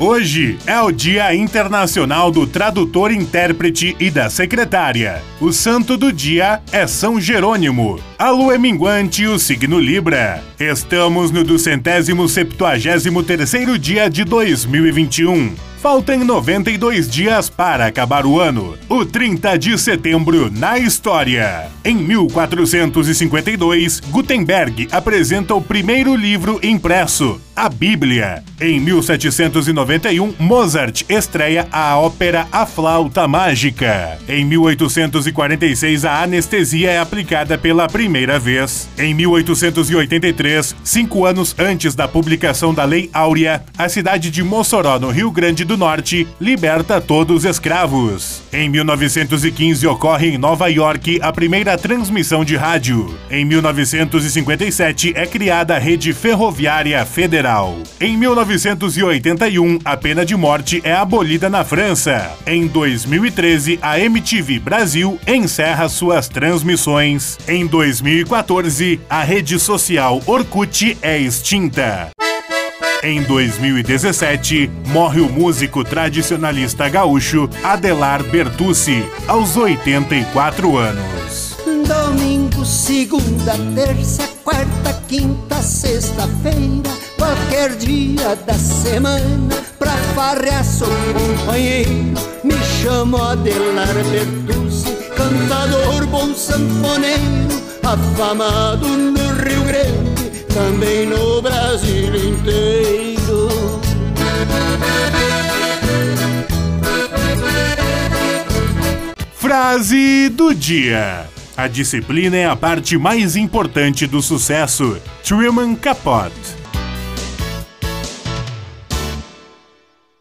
Hoje é o Dia Internacional do Tradutor, Intérprete e da Secretária. O santo do dia é São Jerônimo. A lua é minguante e o signo Libra. Estamos no 273º dia de 2021. Faltam 92 dias para acabar o ano. O 30 de setembro na história. Em 1452, Gutenberg apresenta o primeiro livro impresso, a Bíblia. Em 1791, Mozart estreia a ópera A Flauta Mágica. Em 1846, a anestesia é aplicada pela primeira vez. Em 1883, cinco anos antes da publicação da Lei Áurea, a cidade de Mossoró, no Rio Grande do Norte, liberta todos os escravos. Em 1915, ocorre em Nova York a primeira transmissão de rádio. Em 1957, é criada a Rede Ferroviária Federal. Em 1981, a pena de morte é abolida na França. Em 2013, a MTV Brasil encerra suas transmissões. Em 2014, a rede social Orkut é extinta. Em 2017, morre o músico tradicionalista gaúcho Adelar Bertucci, aos 84 anos. Domingo, segunda, terça, quarta, quinta, sexta-feira, qualquer dia da semana, pra farrear sou companheiro. Me chamo Adelar Bertucci, cantador bom sanfoneiro, afamado no Rio Grande, também no Brasil inteiro. Frase do dia. A disciplina é a parte mais importante do sucesso. Truman Capote.